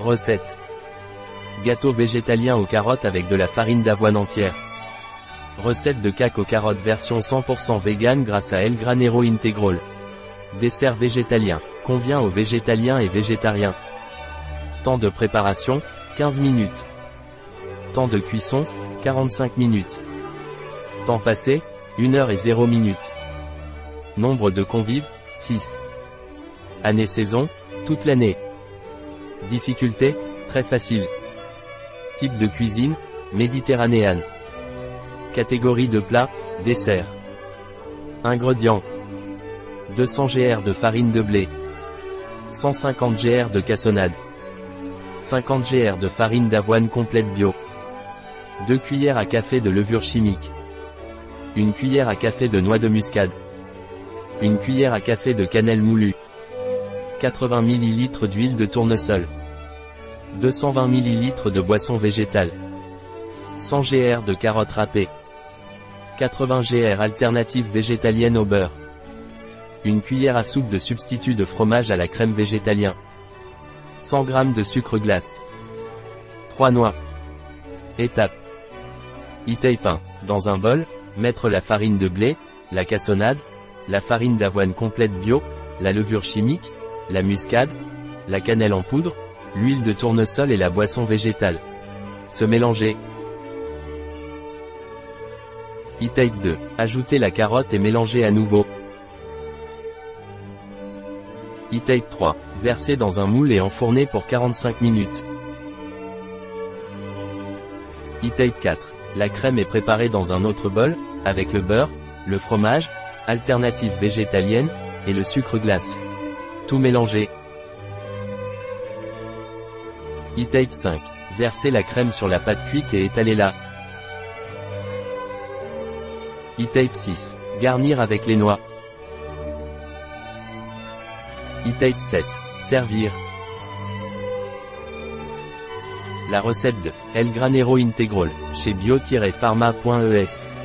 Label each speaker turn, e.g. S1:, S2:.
S1: Recette. Gâteau végétalien aux carottes avec de la farine d'avoine entière. Recette de cac aux carottes version 100% vegan grâce à El Granero Integral. Dessert végétalien. Convient aux végétaliens et végétariens. Temps de préparation, 15 minutes. Temps de cuisson, 45 minutes. Temps passé, 1 heure et 0 minutes. Nombre de convives, 6. Année-saison, toute l'année. Difficulté, très facile. Type de cuisine, méditerranéenne. Catégorie de plat, dessert. Ingrédients. 200 gr de farine de blé. 150 gr de cassonade. 50 gr de farine d'avoine complète bio. 2 cuillères à café de levure chimique. Une cuillère à café de noix de muscade. Une cuillère à café de cannelle moulue. 80 ml d'huile de tournesol. 220 ml de boisson végétale. 100 gr de carottes râpées. 80 gr alternative végétalienne au beurre. Une cuillère à soupe de substitut de fromage à la crème végétalien. 100 g de sucre glace. 3 noix. Étape. E-tape 1. Dans un bol, mettre la farine de blé, la cassonade, la farine d'avoine complète bio, la levure chimique, la muscade, la cannelle en poudre, l'huile de tournesol et la boisson végétale. Se mélanger. E-Tape 2. Ajouter la carotte et mélanger à nouveau. E-Tape 3. Verser dans un moule et enfourner pour 45 minutes. E-Tape 4. La crème est préparée dans un autre bol, avec le beurre, le fromage, alternative végétalienne, et le sucre glace. Tout mélanger. E-Tape 5. Verser la crème sur la pâte cuite et étaler-la. E-Tape 6. Garnir avec les noix. E-Tape 7. Servir. La recette de El Granero Integral, chez bio-pharma.es.